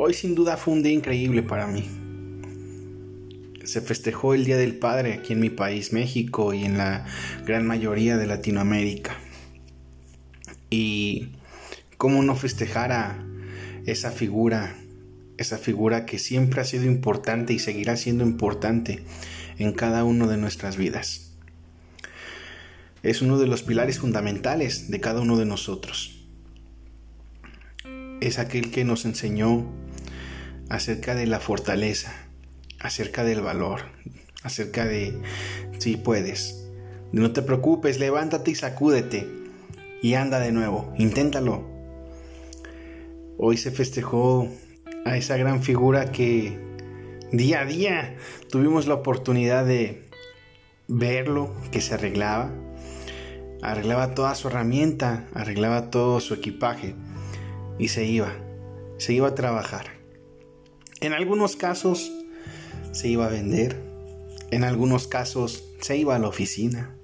Hoy sin duda fue un día increíble para mí. Se festejó el Día del Padre aquí en mi país, México, y en la gran mayoría de Latinoamérica. Y cómo no festejar a esa figura, esa figura que siempre ha sido importante y seguirá siendo importante en cada uno de nuestras vidas. Es uno de los pilares fundamentales de cada uno de nosotros. Es aquel que nos enseñó acerca de la fortaleza, acerca del valor, acerca de si puedes. No te preocupes, levántate y sacúdete y anda de nuevo, inténtalo. Hoy se festejó a esa gran figura que día a día tuvimos la oportunidad de verlo, que se arreglaba, arreglaba toda su herramienta, arreglaba todo su equipaje y se iba, se iba a trabajar. En algunos casos se iba a vender, en algunos casos se iba a la oficina,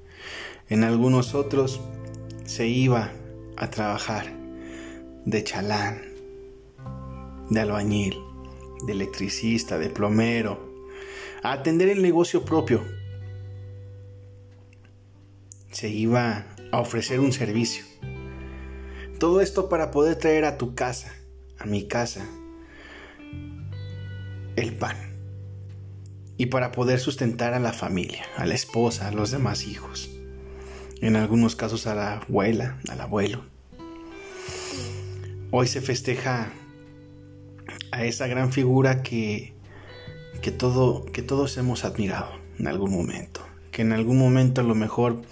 en algunos otros se iba a trabajar de chalán, de albañil, de electricista, de plomero, a atender el negocio propio. Se iba a ofrecer un servicio. Todo esto para poder traer a tu casa, a mi casa, el pan. Y para poder sustentar a la familia, a la esposa, a los demás hijos. En algunos casos a la abuela, al abuelo. Hoy se festeja a esa gran figura que, que, todo, que todos hemos admirado en algún momento. Que en algún momento a lo mejor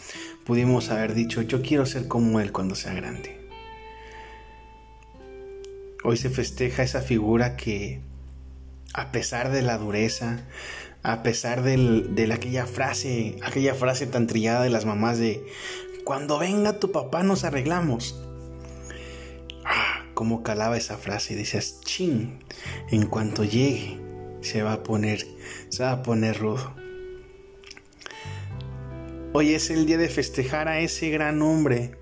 pudimos haber dicho, yo quiero ser como él cuando sea grande. Hoy se festeja esa figura que, a pesar de la dureza, a pesar de aquella frase, aquella frase tan trillada de las mamás de cuando venga tu papá nos arreglamos. Ah, cómo calaba esa frase y decías, chin, en cuanto llegue se va a poner, se va a poner rudo. Hoy es el día de festejar a ese gran hombre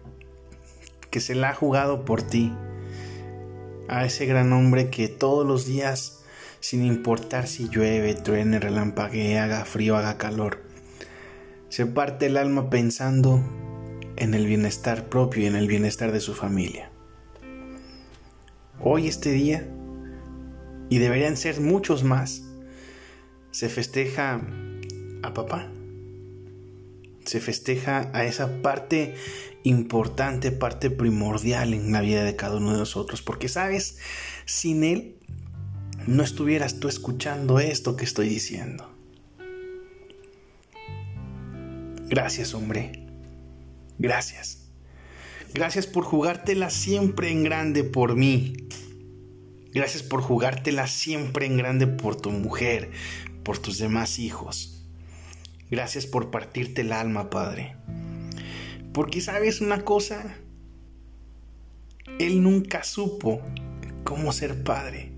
que se la ha jugado por ti, a ese gran hombre que todos los días sin importar si llueve, truene, relampaguee, haga frío, haga calor. Se parte el alma pensando en el bienestar propio y en el bienestar de su familia. Hoy este día, y deberían ser muchos más, se festeja a papá. Se festeja a esa parte importante, parte primordial en la vida de cada uno de nosotros. Porque sabes, sin él no estuvieras tú escuchando esto que estoy diciendo. Gracias, hombre. Gracias. Gracias por jugártela siempre en grande por mí. Gracias por jugártela siempre en grande por tu mujer, por tus demás hijos. Gracias por partirte el alma, Padre. Porque sabes una cosa, Él nunca supo cómo ser padre.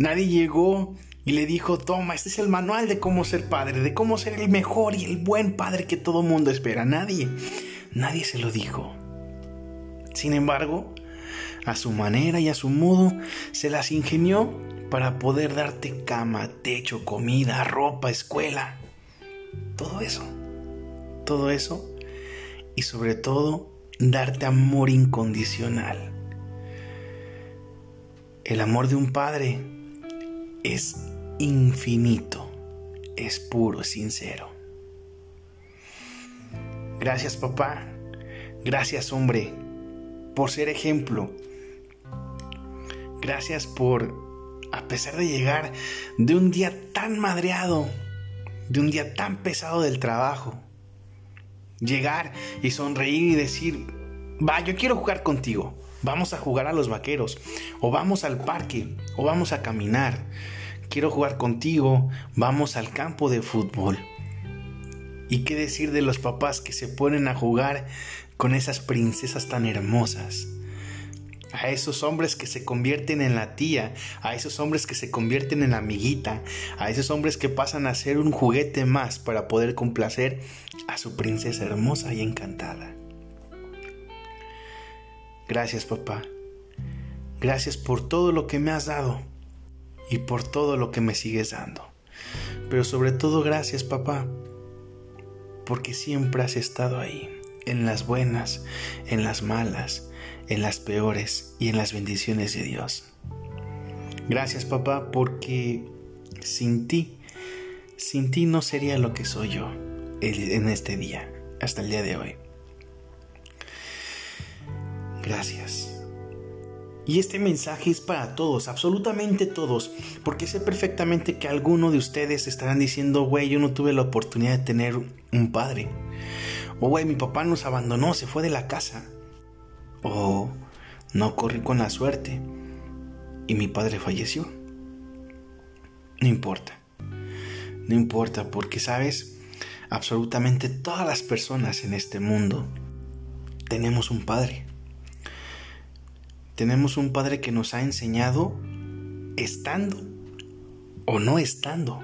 Nadie llegó y le dijo, toma, este es el manual de cómo ser padre, de cómo ser el mejor y el buen padre que todo mundo espera. Nadie, nadie se lo dijo. Sin embargo, a su manera y a su modo, se las ingenió para poder darte cama, techo, comida, ropa, escuela. Todo eso. Todo eso. Y sobre todo, darte amor incondicional. El amor de un padre es infinito, es puro, sincero. Gracias papá, gracias hombre, por ser ejemplo. Gracias por, a pesar de llegar de un día tan madreado, de un día tan pesado del trabajo, llegar y sonreír y decir, va, yo quiero jugar contigo. Vamos a jugar a los vaqueros, o vamos al parque, o vamos a caminar. Quiero jugar contigo, vamos al campo de fútbol. ¿Y qué decir de los papás que se ponen a jugar con esas princesas tan hermosas? A esos hombres que se convierten en la tía, a esos hombres que se convierten en la amiguita, a esos hombres que pasan a ser un juguete más para poder complacer a su princesa hermosa y encantada. Gracias papá. Gracias por todo lo que me has dado. y por todo lo que me sigues dando. Pero sobre todo gracias papá, porque siempre has estado ahí, en las buenas, en las malas, en las peores y en las bendiciones de Dios. Gracias papá, porque sin ti, sin ti no sería lo que soy yo en este día, hasta el día de hoy. Gracias. Y este mensaje es para todos, absolutamente todos, porque sé perfectamente que alguno de ustedes estarán diciendo, güey, yo no tuve la oportunidad de tener un padre. O, güey, mi papá nos abandonó, se fue de la casa. O, no corrí con la suerte y mi padre falleció. No importa. No importa, porque sabes, absolutamente todas las personas en este mundo tenemos un padre. Tenemos un Padre que nos ha enseñado estando o no estando.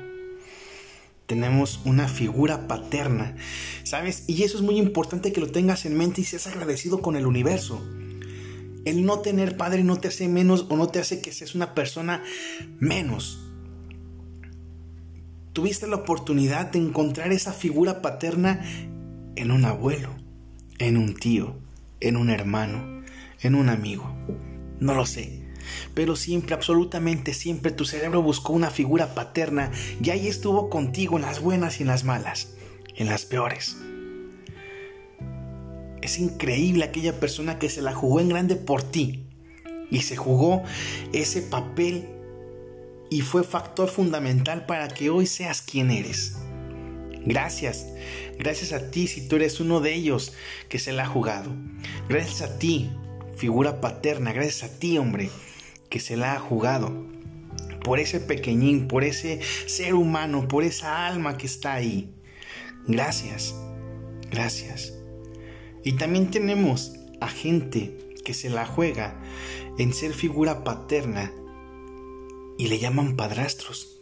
Tenemos una figura paterna, ¿sabes? Y eso es muy importante que lo tengas en mente y seas agradecido con el universo. El no tener padre no te hace menos o no te hace que seas una persona menos. Tuviste la oportunidad de encontrar esa figura paterna en un abuelo, en un tío, en un hermano, en un amigo. No lo sé. Pero siempre, absolutamente siempre, tu cerebro buscó una figura paterna y ahí estuvo contigo en las buenas y en las malas, en las peores. Es increíble aquella persona que se la jugó en grande por ti y se jugó ese papel y fue factor fundamental para que hoy seas quien eres. Gracias, gracias a ti si tú eres uno de ellos que se la ha jugado. Gracias a ti figura paterna, gracias a ti, hombre, que se la ha jugado. Por ese pequeñín, por ese ser humano, por esa alma que está ahí. Gracias, gracias. Y también tenemos a gente que se la juega en ser figura paterna y le llaman padrastros.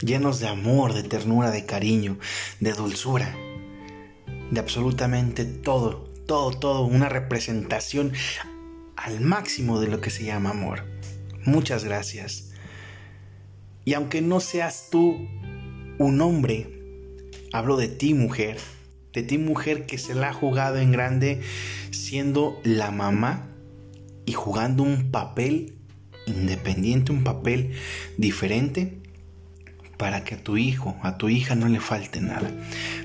Llenos de amor, de ternura, de cariño, de dulzura, de absolutamente todo todo, todo, una representación al máximo de lo que se llama amor. Muchas gracias. Y aunque no seas tú un hombre, hablo de ti mujer, de ti mujer que se la ha jugado en grande siendo la mamá y jugando un papel independiente, un papel diferente para que a tu hijo, a tu hija no le falte nada.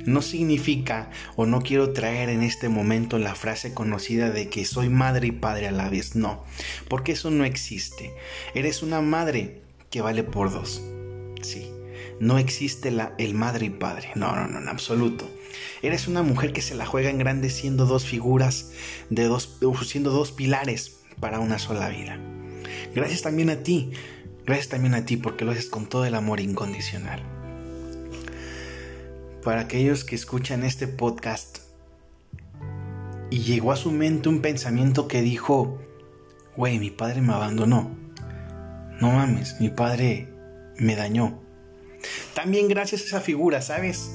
No significa o no quiero traer en este momento la frase conocida de que soy madre y padre a la vez. No, porque eso no existe. Eres una madre que vale por dos. Sí, no existe la, el madre y padre. No, no, no, en absoluto. Eres una mujer que se la juega en grande siendo dos figuras, de dos, siendo dos pilares para una sola vida. Gracias también a ti Gracias también a ti porque lo haces con todo el amor incondicional. Para aquellos que escuchan este podcast y llegó a su mente un pensamiento que dijo, güey, mi padre me abandonó. No mames, mi padre me dañó. También gracias a esa figura, ¿sabes?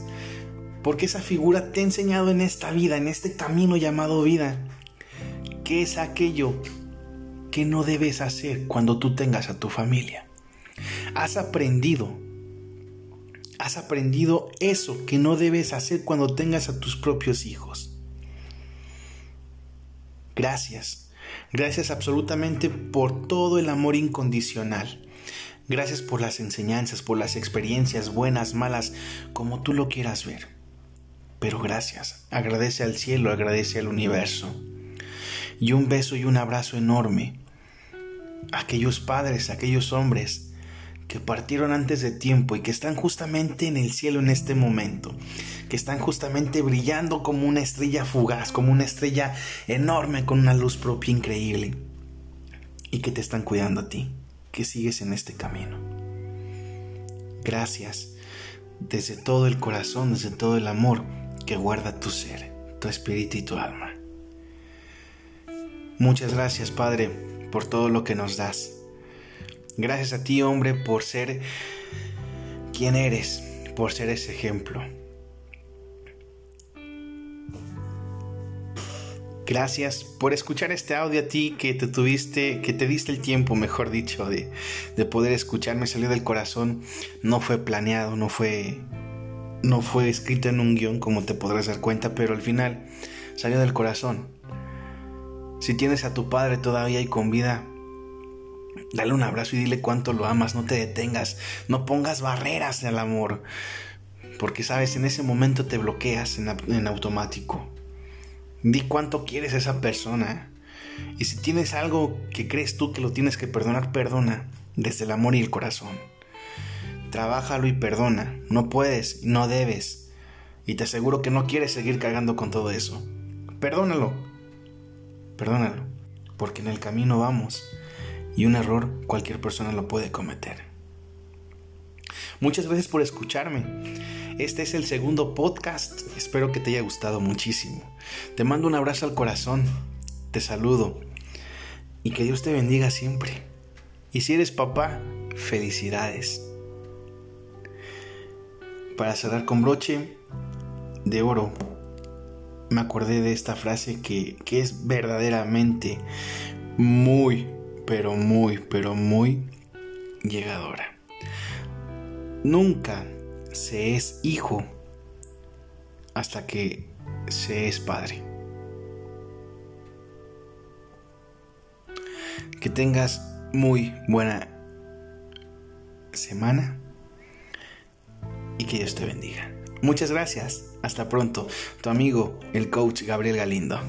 Porque esa figura te ha enseñado en esta vida, en este camino llamado vida, qué es aquello ¿Qué no debes hacer cuando tú tengas a tu familia? Has aprendido, has aprendido eso que no debes hacer cuando tengas a tus propios hijos. Gracias, gracias absolutamente por todo el amor incondicional. Gracias por las enseñanzas, por las experiencias buenas, malas, como tú lo quieras ver. Pero gracias, agradece al cielo, agradece al universo y un beso y un abrazo enorme aquellos padres, aquellos hombres que partieron antes de tiempo y que están justamente en el cielo en este momento, que están justamente brillando como una estrella fugaz, como una estrella enorme con una luz propia increíble y que te están cuidando a ti, que sigues en este camino. Gracias desde todo el corazón, desde todo el amor que guarda tu ser, tu espíritu y tu alma. Muchas gracias, Padre, por todo lo que nos das. Gracias a ti, hombre, por ser quien eres, por ser ese ejemplo. Gracias por escuchar este audio a ti que te tuviste, que te diste el tiempo, mejor dicho, de, de poder escucharme. Salió del corazón, no fue planeado, no fue, no fue escrito en un guion, como te podrás dar cuenta, pero al final salió del corazón. Si tienes a tu padre todavía y con vida, dale un abrazo y dile cuánto lo amas, no te detengas, no pongas barreras al amor, porque sabes, en ese momento te bloqueas en, en automático. Di cuánto quieres a esa persona. Y si tienes algo que crees tú que lo tienes que perdonar, perdona desde el amor y el corazón. Trabájalo y perdona. No puedes, no debes. Y te aseguro que no quieres seguir cagando con todo eso. Perdónalo. Perdónalo. Porque en el camino vamos. Y un error cualquier persona lo puede cometer. Muchas gracias por escucharme. Este es el segundo podcast. Espero que te haya gustado muchísimo. Te mando un abrazo al corazón. Te saludo. Y que Dios te bendiga siempre. Y si eres papá, felicidades. Para cerrar con broche de oro, me acordé de esta frase que, que es verdaderamente muy, pero muy, pero muy llegadora. Nunca se es hijo hasta que se es padre. Que tengas muy buena semana y que Dios te bendiga. Muchas gracias. Hasta pronto. Tu amigo, el coach Gabriel Galindo.